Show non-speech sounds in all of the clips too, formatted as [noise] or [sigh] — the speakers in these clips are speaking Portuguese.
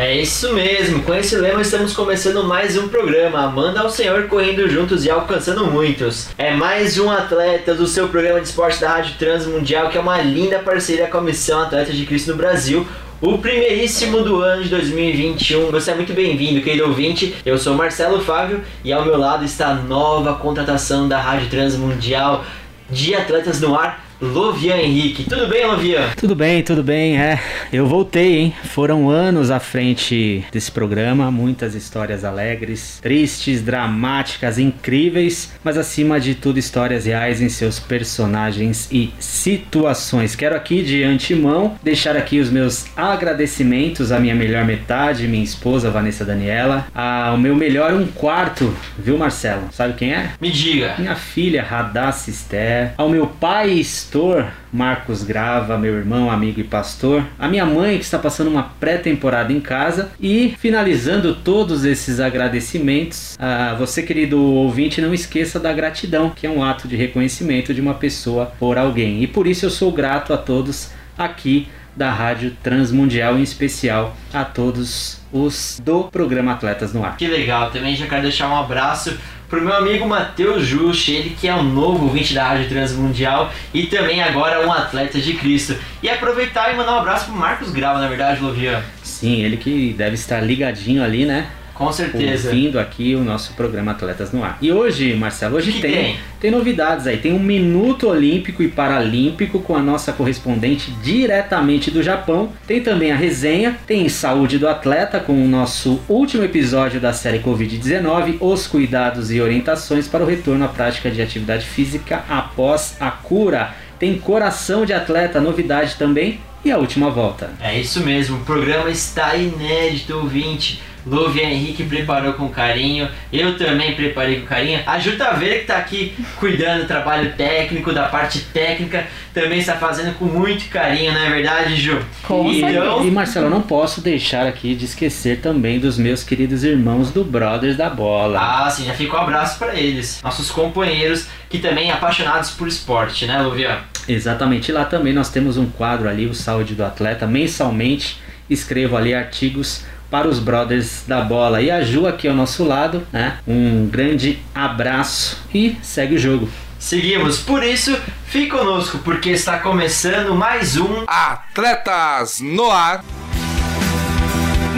É isso mesmo, com esse lema estamos começando mais um programa, Amanda ao Senhor correndo juntos e alcançando muitos. É mais um atleta do seu programa de esporte da Rádio Transmundial, que é uma linda parceria com a Missão Atletas de Cristo no Brasil. O primeiríssimo do ano de 2021. Você é muito bem-vindo, querido ouvinte. Eu sou Marcelo Fábio e ao meu lado está a nova contratação da Rádio Transmundial de Atletas no Ar, Lovian Henrique. Tudo bem, Lovian? Tudo bem, tudo bem, é. Eu voltei, hein? Foram anos à frente desse programa, muitas histórias alegres, tristes, dramáticas, incríveis, mas acima de tudo histórias reais em seus personagens e situações. Quero aqui de antemão deixar aqui os meus agradecimentos à minha melhor metade, minha esposa Vanessa Daniela, ao meu melhor um quarto, viu, Marcelo? Sabe quem é? Me diga. Minha filha Esther, ao meu pai pastor Marcos Grava, meu irmão, amigo e pastor, a minha mãe que está passando uma pré-temporada em casa e finalizando todos esses agradecimentos, a você querido ouvinte, não esqueça da gratidão, que é um ato de reconhecimento de uma pessoa por alguém. E por isso eu sou grato a todos aqui da Rádio Transmundial, em especial a todos os do programa Atletas no Ar. Que legal, também já quero deixar um abraço pro meu amigo Matheus Juste, ele que é um novo ouvinte da Rádio Transmundial e também agora um atleta de Cristo. E aproveitar e mandar um abraço pro Marcos Grava, na verdade, Lovian. Sim, ele que deve estar ligadinho ali, né? Com certeza. Ouvindo aqui o nosso programa Atletas no Ar. E hoje, Marcelo, hoje tem, tem? tem novidades aí. Tem um minuto olímpico e paralímpico com a nossa correspondente diretamente do Japão. Tem também a resenha, tem saúde do atleta com o nosso último episódio da série Covid-19, os cuidados e orientações para o retorno à prática de atividade física após a cura. Tem coração de atleta, novidade também. E a última volta. É isso mesmo, o programa está inédito, ouvinte. Lovian Henrique preparou com carinho, eu também preparei com carinho. A Ju Taveira que está aqui cuidando do trabalho técnico, da parte técnica, também está fazendo com muito carinho, não é verdade, Ju? Com então, E Marcelo, eu não posso deixar aqui de esquecer também dos meus queridos irmãos do Brothers da Bola. Ah, sim, já fica um abraço para eles, nossos companheiros que também apaixonados por esporte, né, Lovian? Exatamente. E lá também nós temos um quadro ali, o Saúde do Atleta. Mensalmente escrevo ali artigos para os Brothers da Bola. E a Ju aqui ao nosso lado, né? Um grande abraço e segue o jogo. Seguimos, por isso, fique conosco, porque está começando mais um Atletas no Ar.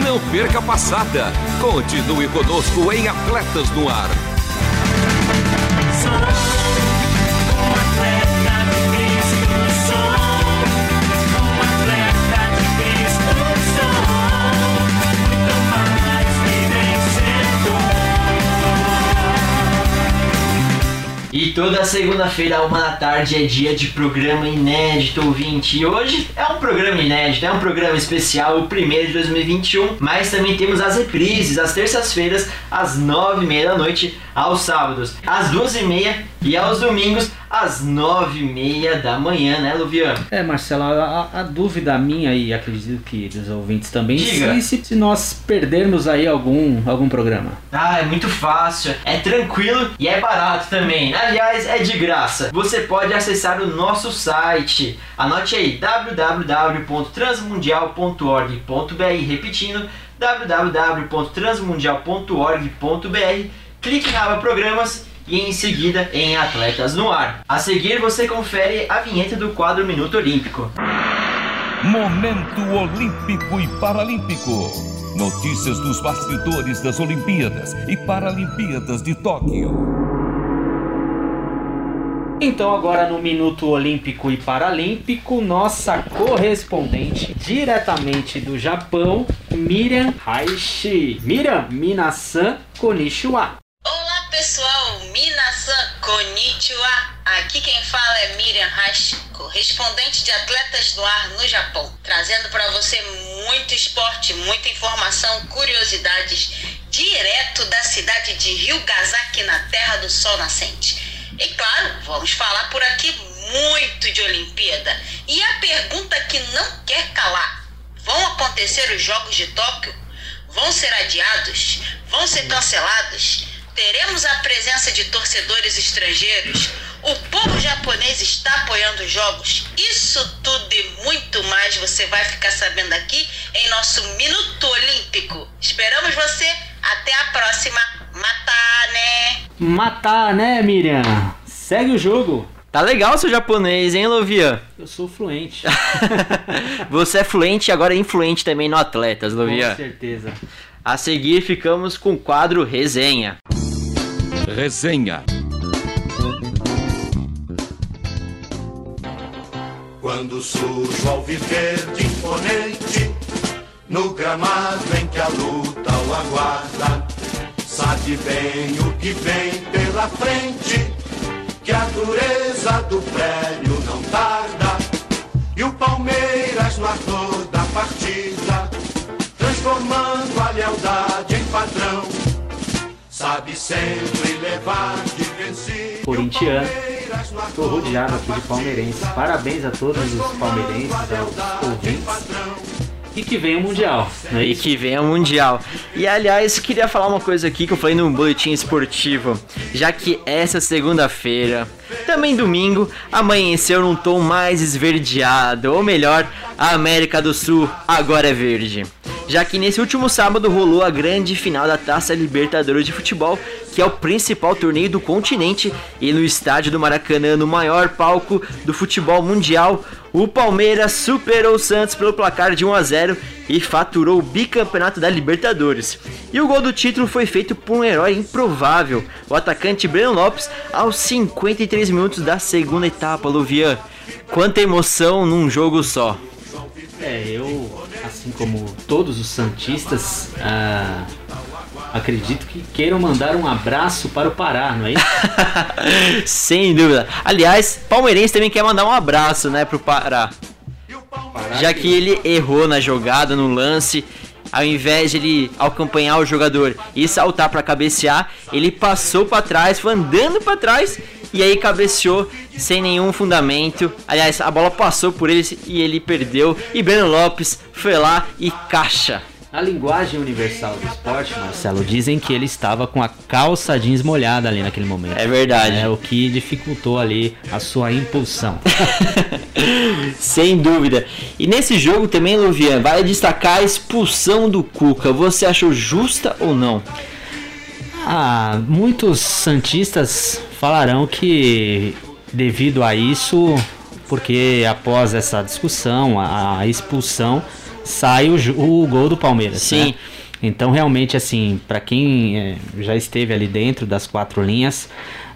Não perca a passada. Continue conosco em Atletas no Ar. E toda segunda-feira, uma da tarde, é dia de programa inédito, ouvinte. E hoje é um programa inédito, é um programa especial, o primeiro de 2021. Mas também temos as reprises, às terças-feiras, às nove e meia da noite, aos sábados, às duas e meia e aos domingos, às nove e meia da manhã, né, Luviano? É, Marcelo, a, a- dúvida minha e acredito que dos ouvintes também, Diga. se, se- se nós perdermos aí algum, algum programa. Ah, é muito fácil, é tranquilo e é barato também. Aliás, é de graça. Você pode acessar o nosso site. Anote aí www.transmundial.org.br, repetindo www.transmundial.org.br. Clique na aba Programas e em seguida em Atletas no Ar. A seguir você confere a vinheta do quadro Minuto Olímpico. Momento Olímpico e Paralímpico. Notícias dos bastidores das Olimpíadas e Paralimpíadas de Tóquio. Então agora no Minuto Olímpico e Paralímpico, nossa correspondente diretamente do Japão, Miriam Haishi. Miriam Minasan Konnichiwa. Olá pessoal, Minasan Konnichiwa. Aqui quem fala é Miriam Hashiko. Tóquio, respondente de atletas no ar no Japão, trazendo para você muito esporte, muita informação, curiosidades, direto da cidade de Ryugasaki, na Terra do Sol Nascente. E claro, vamos falar por aqui muito de Olimpíada. E a pergunta que não quer calar: vão acontecer os Jogos de Tóquio? Vão ser adiados? Vão ser cancelados? Teremos a presença de torcedores estrangeiros? O povo japonês está apoiando os jogos? Isso tudo e muito mais você vai ficar sabendo aqui em nosso Minuto Olímpico. Esperamos você. Até a próxima. Matar, né? Miriam? Segue o jogo. Tá legal seu japonês, hein, Lovia? Eu sou fluente. [laughs] Você é fluente e agora é influente também no Atletas, Lovia. Com certeza. A seguir ficamos com o quadro Resenha. Resenha. Quando surge o alviverde imponente, no gramado em que a luta o aguarda, sabe bem o que vem pela frente, que a dureza do prédio não tarda, e o Palmeiras no ardor da partida, transformando a lealdade em padrão, sabe sempre levar de vencido. Corintiano. Estou rodeado aqui de palmeirenses. Parabéns a todos os palmeirenses, aos ouvintes. E que venha o Mundial. Não é E que venha o Mundial. E aliás, queria falar uma coisa aqui que eu falei no boletim esportivo. Já que essa segunda-feira, também domingo, amanheceu num tom mais esverdeado. Ou melhor, a América do Sul agora é verde. Já que nesse último sábado rolou a grande final da Taça Libertadores de Futebol, que é o principal torneio do continente, e no estádio do Maracanã, no maior palco do futebol mundial, o Palmeiras superou o Santos pelo placar de 1 a 0 e faturou o bicampeonato da Libertadores. E o gol do título foi feito por um herói improvável, o atacante Breno Lopes, aos 53 minutos da segunda etapa, Luvian. Quanta emoção num jogo só. É, eu, assim como todos os Santistas, ah, acredito que queiram mandar um abraço para o Pará, não é isso? [laughs] Sem dúvida. Aliás, palmeirense também quer mandar um abraço, né, pro Pará. Já que ele errou na jogada, no lance, ao invés de ele acompanhar o jogador e saltar para cabecear, ele passou para trás, foi andando para trás e aí cabeceou sem nenhum fundamento. Aliás, a bola passou por ele e ele perdeu. E Breno Lopes foi lá e caixa. A linguagem universal do esporte, Marcelo, dizem que ele estava com a calça jeans molhada ali naquele momento. É verdade. É o que dificultou ali a sua impulsão. [laughs] Sem dúvida. E nesse jogo também, Luvian, vale destacar a expulsão do Cuca. Você achou justa ou não? Ah, muitos santistas falarão que devido a isso, porque após essa discussão, a, a expulsão, sai o, o gol do Palmeiras. Sim. né? Então realmente assim, para quem eh, já esteve ali dentro das quatro linhas,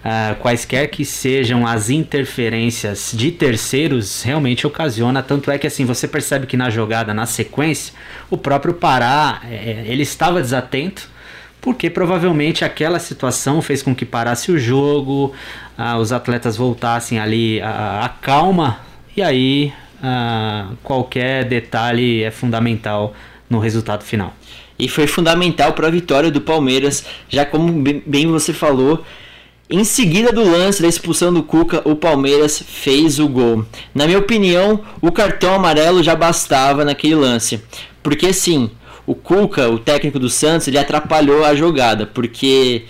ah, quaisquer que sejam as interferências de terceiros, realmente ocasiona. Tanto é que assim você percebe que na jogada, na sequência, o próprio Pará, eh, ele estava desatento porque provavelmente aquela situação fez com que parasse o jogo, ah, os atletas voltassem ali a calma e aí ah, qualquer detalhe é fundamental no resultado final. E foi fundamental para a vitória do Palmeiras, já como bem- você falou. Em seguida do lance da expulsão do Cuca, o Palmeiras fez o gol. Na minha opinião, o cartão amarelo já bastava naquele lance. Porque assim, o Cuca, o técnico do Santos, ele atrapalhou a jogada. Porque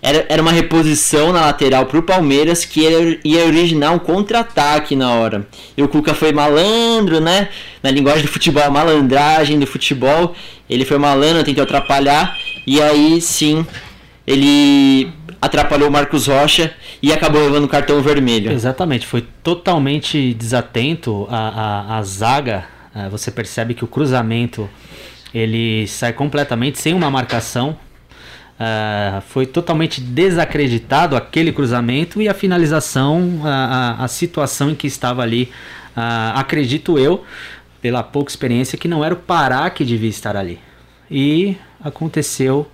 era, era uma reposição na lateral para o Palmeiras que ia, ia originar um contra-ataque na hora. E o Cuca foi malandro, né? Na linguagem do futebol, a malandragem do futebol. Ele foi malandro, tentou atrapalhar. E aí sim, ele atrapalhou o Marcos Rocha e acabou levando o cartão vermelho. Exatamente, foi totalmente desatento a, a, a zaga. ah, Você percebe que o cruzamento ele sai completamente sem uma marcação. Ah, foi totalmente desacreditado aquele cruzamento e a finalização, a, a, a situação em que estava ali. ah, acredito eu, pela pouca experiência, que não era o Pará que devia estar ali. E aconteceu.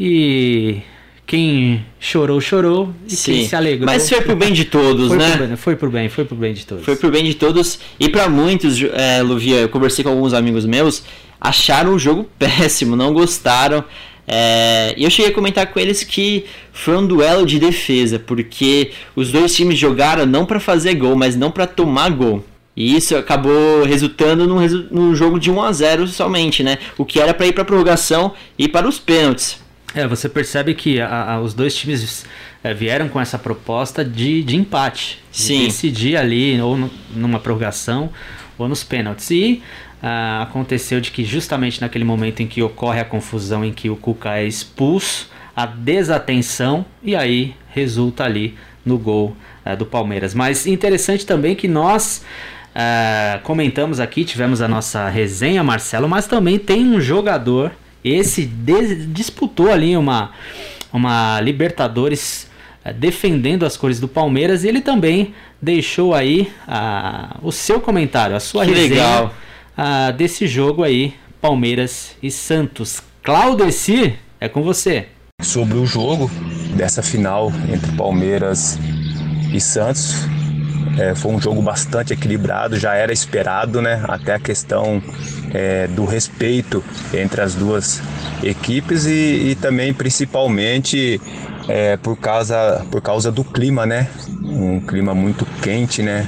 E quem chorou, chorou. E Sim, quem se alegrou. mas foi pro bem de [laughs] todos, foi né? Pro bem, foi pro bem, foi pro bem de todos. Foi pro bem de todos. E pra muitos, é, Luvia, eu conversei com alguns amigos meus, acharam o jogo péssimo, não gostaram. É, e eu cheguei a comentar com eles que foi um duelo de defesa, porque os dois times jogaram não para fazer gol, mas não para tomar gol. E isso acabou resultando num, resu num, jogo de 1 a 0 somente, né? O que era para ir para prorrogação e para os pênaltis. É, você percebe que a, a, os dois times é, vieram com essa proposta de, de empate. Sim. De decidir ali, ou no, numa prorrogação, ou nos pênaltis. E ah, aconteceu de que justamente naquele momento em que ocorre a confusão em que o Cuca é expulso, a desatenção e aí resulta ali no gol ah, do Palmeiras. Mas interessante também que nós ah, comentamos aqui, tivemos a nossa resenha, Marcelo, mas também tem um jogador, esse disputou ali uma, uma Libertadores defendendo as cores do Palmeiras e ele também deixou aí o seu comentário, a sua que resenha. Legal ah, desse jogo aí, Palmeiras e Santos. Claudeci, é com você. Sobre o jogo dessa final entre Palmeiras e Santos, é, foi um jogo bastante equilibrado, já era esperado, né? Até a questão é, do respeito entre as duas equipes e, e também principalmente é, por, causa, por causa do clima, né? Um clima muito quente, né?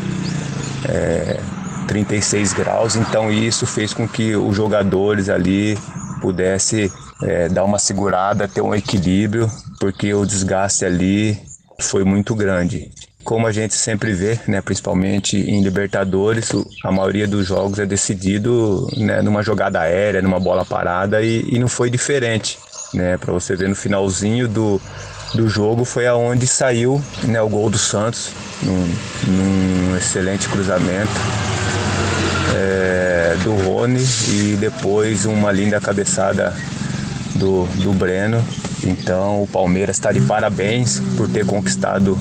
É, 36 graus, então isso fez com que os jogadores ali pudessem é, dar uma segurada, ter um equilíbrio, porque o desgaste ali foi muito grande. Como a gente sempre vê, né, principalmente em Libertadores, a maioria dos jogos é decidido né, numa jogada aérea, numa bola parada e, e não foi diferente. Né, Para você ver no finalzinho do, do jogo foi aonde saiu né, o gol do Santos, num, num excelente cruzamento é, do Rony e depois uma linda cabeçada do, do Breno. Então o Palmeiras está de parabéns por ter conquistado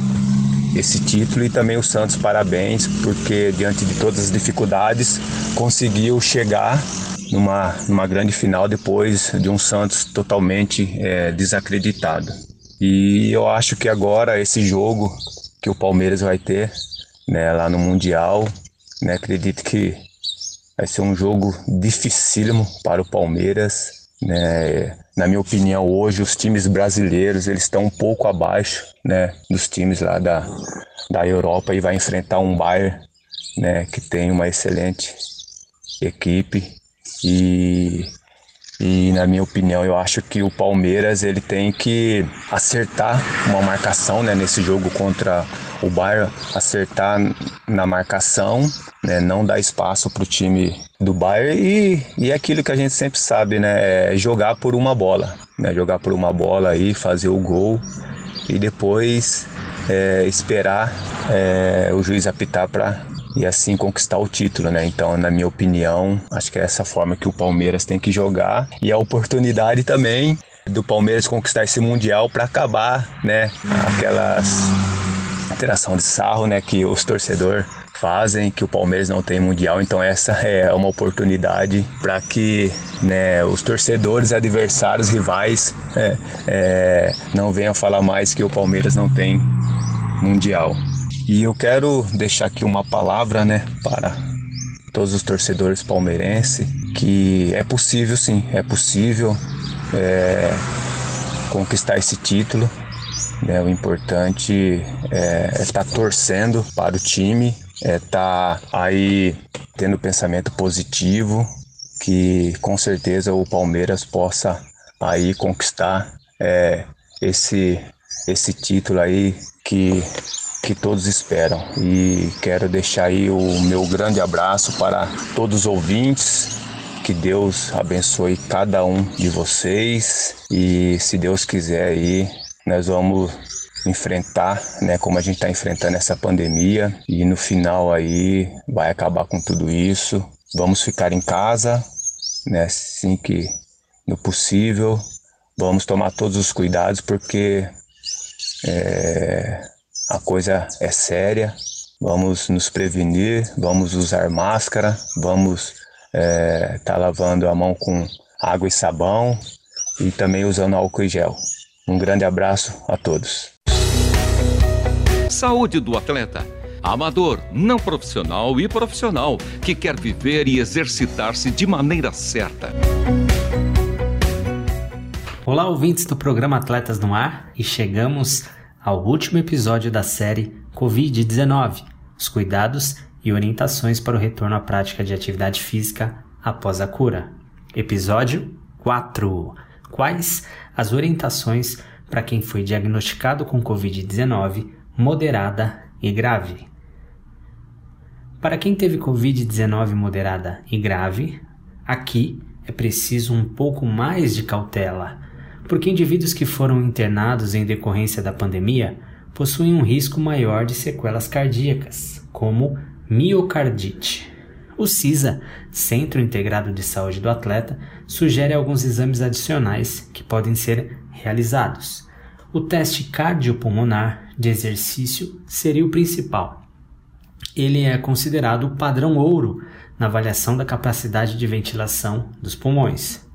esse título e também o Santos parabéns porque diante de todas as dificuldades conseguiu chegar numa, numa grande final depois de um Santos totalmente é, desacreditado. E eu acho que agora esse jogo que o Palmeiras vai ter né, lá no Mundial, né, acredito que Vai ser um jogo dificílimo para o Palmeiras. Né? Na minha opinião, hoje os times brasileiros eles estão um pouco abaixo né, dos times lá da, da Europa e vai enfrentar um Bayern né, que tem uma excelente equipe e e na minha opinião, eu acho que o Palmeiras ele tem que acertar uma marcação né, nesse jogo contra o Bayern, acertar na marcação, né, não dar espaço para o time do Bayern e, e é aquilo que a gente sempre sabe, né, é jogar por uma bola, né, jogar por uma bola aí, fazer o gol e depois é, esperar é, o juiz apitar para e assim conquistar o título, né? Então, na minha opinião, acho que é essa forma que o Palmeiras tem que jogar e a oportunidade também do Palmeiras conquistar esse mundial para acabar, né? Aquelas interação de sarro, né? Que os torcedores fazem que o Palmeiras não tem mundial, então essa é uma oportunidade para que né, os torcedores, adversários, rivais é, é, não venham falar mais que o Palmeiras não tem mundial. E eu quero deixar aqui uma palavra, né, para todos os torcedores palmeirenses, que é possível sim, é possível é, conquistar esse título. Né, o importante é estar tá torcendo para o time, é estar tá aí tendo pensamento positivo, que com certeza o Palmeiras possa aí conquistar é, esse esse título aí que que todos esperam. E quero deixar aí o meu grande abraço para todos os ouvintes. Que Deus abençoe cada um de vocês e se Deus quiser aí, nós vamos enfrentar, né, como a gente está enfrentando essa pandemia e no final aí vai acabar com tudo isso. Vamos ficar em casa, né, assim que no possível. Vamos tomar todos os cuidados porque é, a coisa é séria, vamos nos prevenir, vamos usar máscara, vamos estar é, tá lavando a mão com água e sabão e também usando álcool e gel. Um grande abraço a todos. Saúde do atleta. Amador, não profissional e profissional que quer viver e exercitar-se de maneira certa. Olá, ouvintes do programa Atletas no Ar, e chegamos ao último episódio da série Covid-19: os cuidados e orientações para o retorno à prática de atividade física após a cura. Episódio 4: Quais as orientações para quem foi diagnosticado com Covid-19 moderada e grave? Para quem teve Covid-19 moderada e grave, aqui é preciso um pouco mais de cautela porque indivíduos que foram internados em decorrência da pandemia possuem um risco maior de sequelas cardíacas, como miocardite. O CISA, Centro Integrado de Saúde do Atleta, sugere alguns exames adicionais que podem ser realizados. O teste cardiopulmonar de exercício seria o principal. Ele é considerado o padrão ouro na avaliação da capacidade de ventilação dos pulmões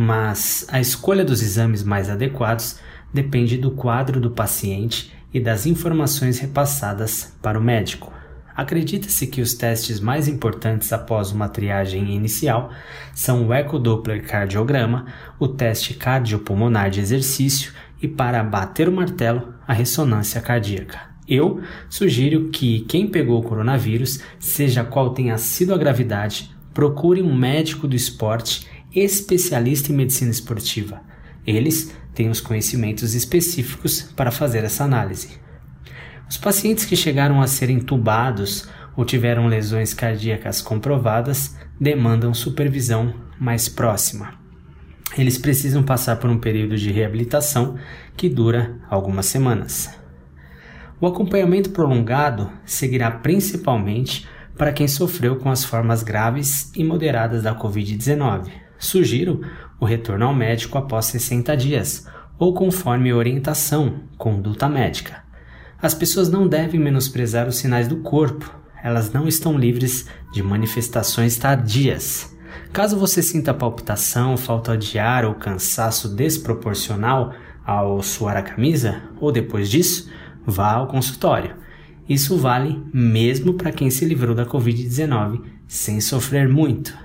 mas a escolha dos exames mais adequados depende do quadro do paciente e das informações repassadas para o médico. Acredita-se que os testes mais importantes após uma triagem inicial são o ecodoppler cardiograma, o teste cardiopulmonar de exercício e, para bater o martelo, a ressonância cardíaca. Eu sugiro que quem pegou o coronavírus, seja qual tenha sido a gravidade, procure um médico do esporte especialista em medicina esportiva. Eles têm os conhecimentos específicos para fazer essa análise. Os pacientes que chegaram a ser entubados ou tiveram lesões cardíacas comprovadas demandam supervisão mais próxima. Eles precisam passar por um período de reabilitação que dura algumas semanas. O acompanhamento prolongado seguirá principalmente para quem sofreu com as formas graves e moderadas da Covid-19, Sugiro o retorno ao médico após 60 dias, ou conforme orientação, conduta médica. As pessoas não devem menosprezar os sinais do corpo, elas não estão livres de manifestações tardias. Caso você sinta palpitação, falta de ar ou cansaço desproporcional ao suar a camisa, ou depois disso, vá ao consultório. Isso vale mesmo para quem se livrou da Covid-19 sem sofrer muito.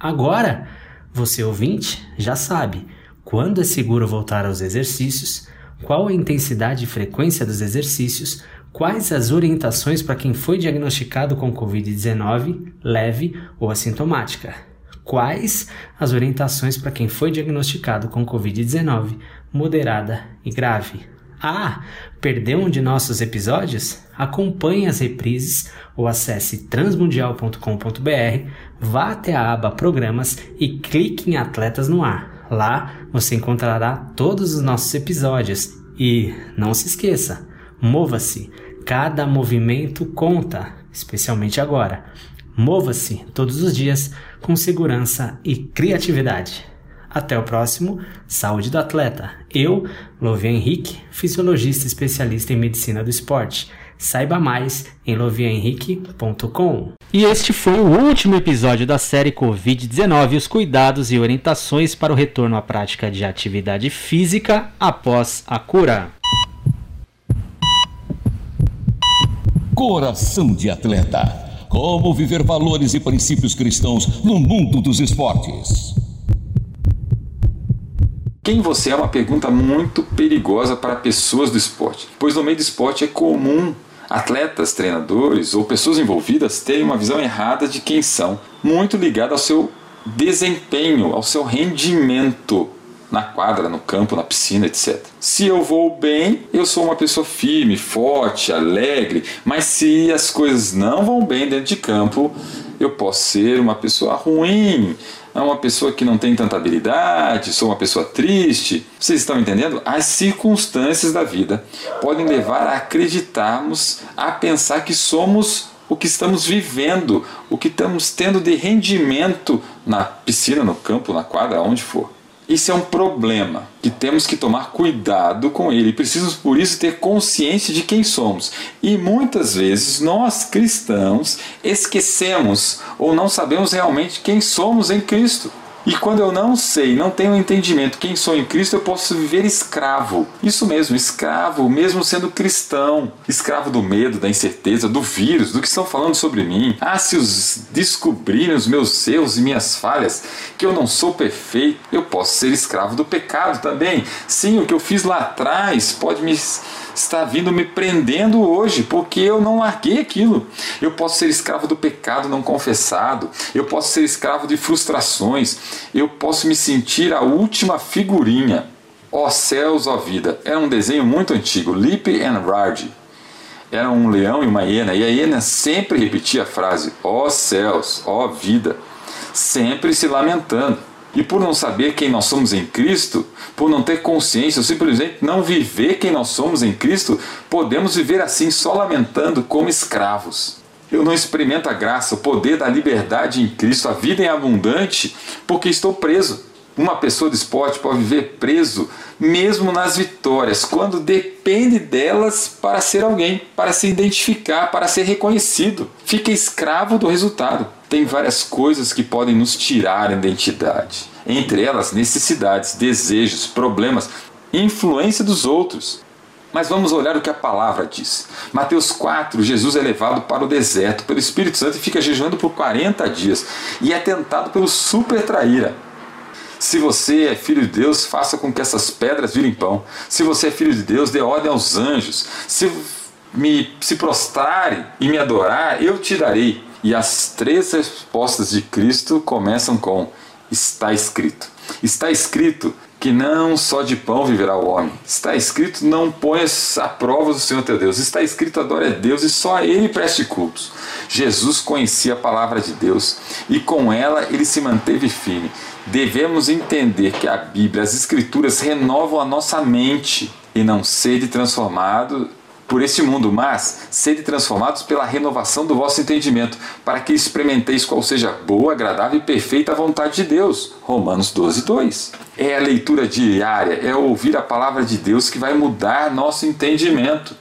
Agora, você ouvinte já sabe quando é seguro voltar aos exercícios, qual a intensidade e frequência dos exercícios, quais as orientações para quem foi diagnosticado com Covid-19 leve ou assintomática, quais as orientações para quem foi diagnosticado com Covid-19 moderada e grave. Ah, perdeu um de nossos episódios? Acompanhe as reprises ou acesse transmundial.com.br, vá até a aba Programas e clique em Atletas no Ar. Lá você encontrará todos os nossos episódios e não se esqueça, mova-se, cada movimento conta, especialmente agora. Mova-se todos os dias com segurança e criatividade. Até o próximo Saúde do Atleta. Eu, Lovia Henrique, fisiologista especialista em medicina do esporte. Saiba mais em loviahenrique.com. E este foi o último episódio da série Covid-19, os cuidados e orientações para o retorno à prática de atividade física após a cura. Coração de atleta. Como viver valores e princípios cristãos no mundo dos esportes. Quem você é uma pergunta muito perigosa para pessoas do esporte, pois no meio do esporte é comum atletas, treinadores ou pessoas envolvidas terem uma visão errada de quem são, muito ligada ao seu desempenho, ao seu rendimento na quadra, no campo, na piscina, etc. Se eu vou bem, eu sou uma pessoa firme, forte, alegre, mas se as coisas não vão bem dentro de campo, eu posso ser uma pessoa ruim, é uma pessoa que não tem tanta habilidade, sou uma pessoa triste. Vocês estão entendendo? As circunstâncias da vida podem levar a acreditarmos, a pensar que somos o que estamos vivendo, o que estamos tendo de rendimento na piscina, no campo, na quadra, onde for. Isso é um problema que temos que tomar cuidado com ele. Precisamos, por isso, ter consciência de quem somos. E muitas vezes nós cristãos esquecemos ou não sabemos realmente quem somos em Cristo. E quando eu não sei, não tenho entendimento quem sou em Cristo, eu posso viver escravo. Isso mesmo, escravo, mesmo sendo cristão. Escravo do medo, da incerteza, do vírus, do que estão falando sobre mim. Ah, se os descobrirem os meus erros e minhas falhas, que eu não sou perfeito, eu posso ser escravo do pecado também. Sim, o que eu fiz lá atrás pode me vindo me prendendo hoje, porque eu não larguei aquilo. Eu posso ser escravo do pecado não confessado, eu posso ser escravo de frustrações, eu posso me sentir a última figurinha. Ó oh, céus, ó oh, vida. Era um desenho muito antigo, Lip and Rard. Era um leão e uma hiena, e a hiena sempre repetia a frase: ó oh, céus, ó vida, sempre se lamentando. E por não saber quem nós somos em Cristo, por não ter consciência, ou simplesmente não viver quem nós somos em Cristo, podemos viver assim só lamentando como escravos. Eu não experimento a graça, o poder da liberdade em Cristo, a vida em abundante, porque estou preso. Uma pessoa de esporte pode viver preso mesmo nas vitórias, quando depende delas para ser alguém, para se identificar, para ser reconhecido. Fica escravo do resultado. Tem várias coisas que podem nos tirar a identidade, entre elas necessidades, desejos, problemas, influência dos outros. Mas vamos olhar o que a palavra diz. Mateus 4, Jesus é levado para o deserto pelo Espírito Santo e fica jejuando por 40 dias e é tentado pelo super traíra. Se você é filho de Deus, faça com que essas pedras virem pão. Se você é filho de Deus, dê ordem aos anjos. Se me se prostrarem e me adorar, eu te darei. E as três respostas de Cristo começam com: está escrito. Está escrito que não só de pão viverá o homem. Está escrito: não ponhas a prova do Senhor teu Deus. Está escrito: adore a Deus e só a Ele preste cultos. Jesus conhecia a palavra de Deus e com ela ele se manteve firme devemos entender que a Bíblia, as Escrituras renovam a nossa mente e não sede transformado por este mundo, mas sede transformados pela renovação do vosso entendimento, para que experimenteis qual seja boa, agradável e perfeita a vontade de Deus. Romanos 12, 2. É a leitura diária, é ouvir a palavra de Deus que vai mudar nosso entendimento.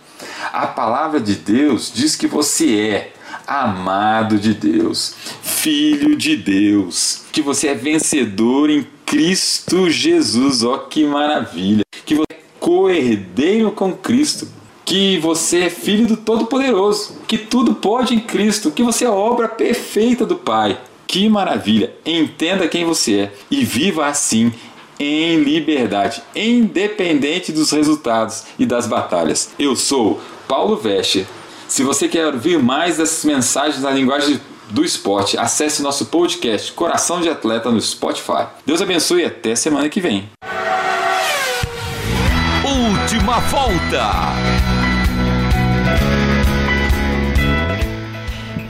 A palavra de Deus diz que você é amado de Deus, filho de Deus, que você é vencedor em Cristo Jesus. Ó, que maravilha! Que você é co-herdeiro com Cristo. Que você é filho do Todo-Poderoso, que tudo pode em Cristo, que você é obra perfeita do Pai. Que maravilha! Entenda quem você é e viva assim em liberdade, independente dos resultados e das batalhas. Eu sou Paulo Vescher se você quer ouvir mais dessas mensagens na linguagem do esporte, acesse nosso podcast Coração de Atleta no Spotify. Deus abençoe e até semana que vem. Última volta.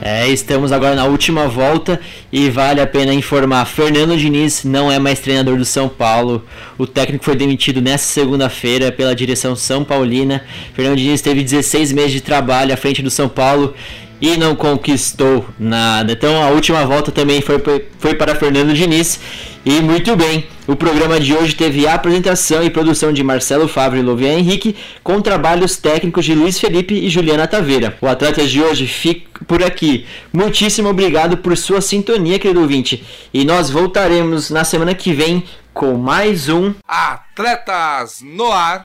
É, estamos agora na última volta e vale a pena informar: Fernando Diniz não é mais treinador do São Paulo. O técnico foi demitido nesta segunda-feira pela direção São Paulina. Fernando Diniz teve 16 meses de trabalho à frente do São Paulo e não conquistou nada. Então a última volta também foi, foi para Fernando Diniz. E muito bem, o programa de hoje teve a apresentação e produção de Marcelo Fábio e Louvian Henrique, com trabalhos técnicos de Luiz Felipe e Juliana Taveira. O Atletas de hoje fica por aqui. Muitíssimo obrigado por sua sintonia, querido ouvinte. E nós voltaremos na semana que vem com mais um Atletas no Ar.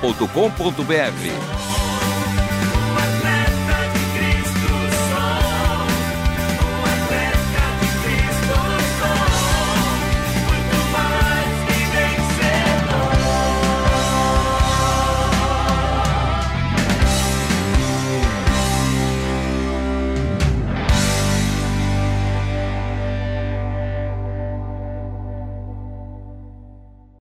portal.com.br.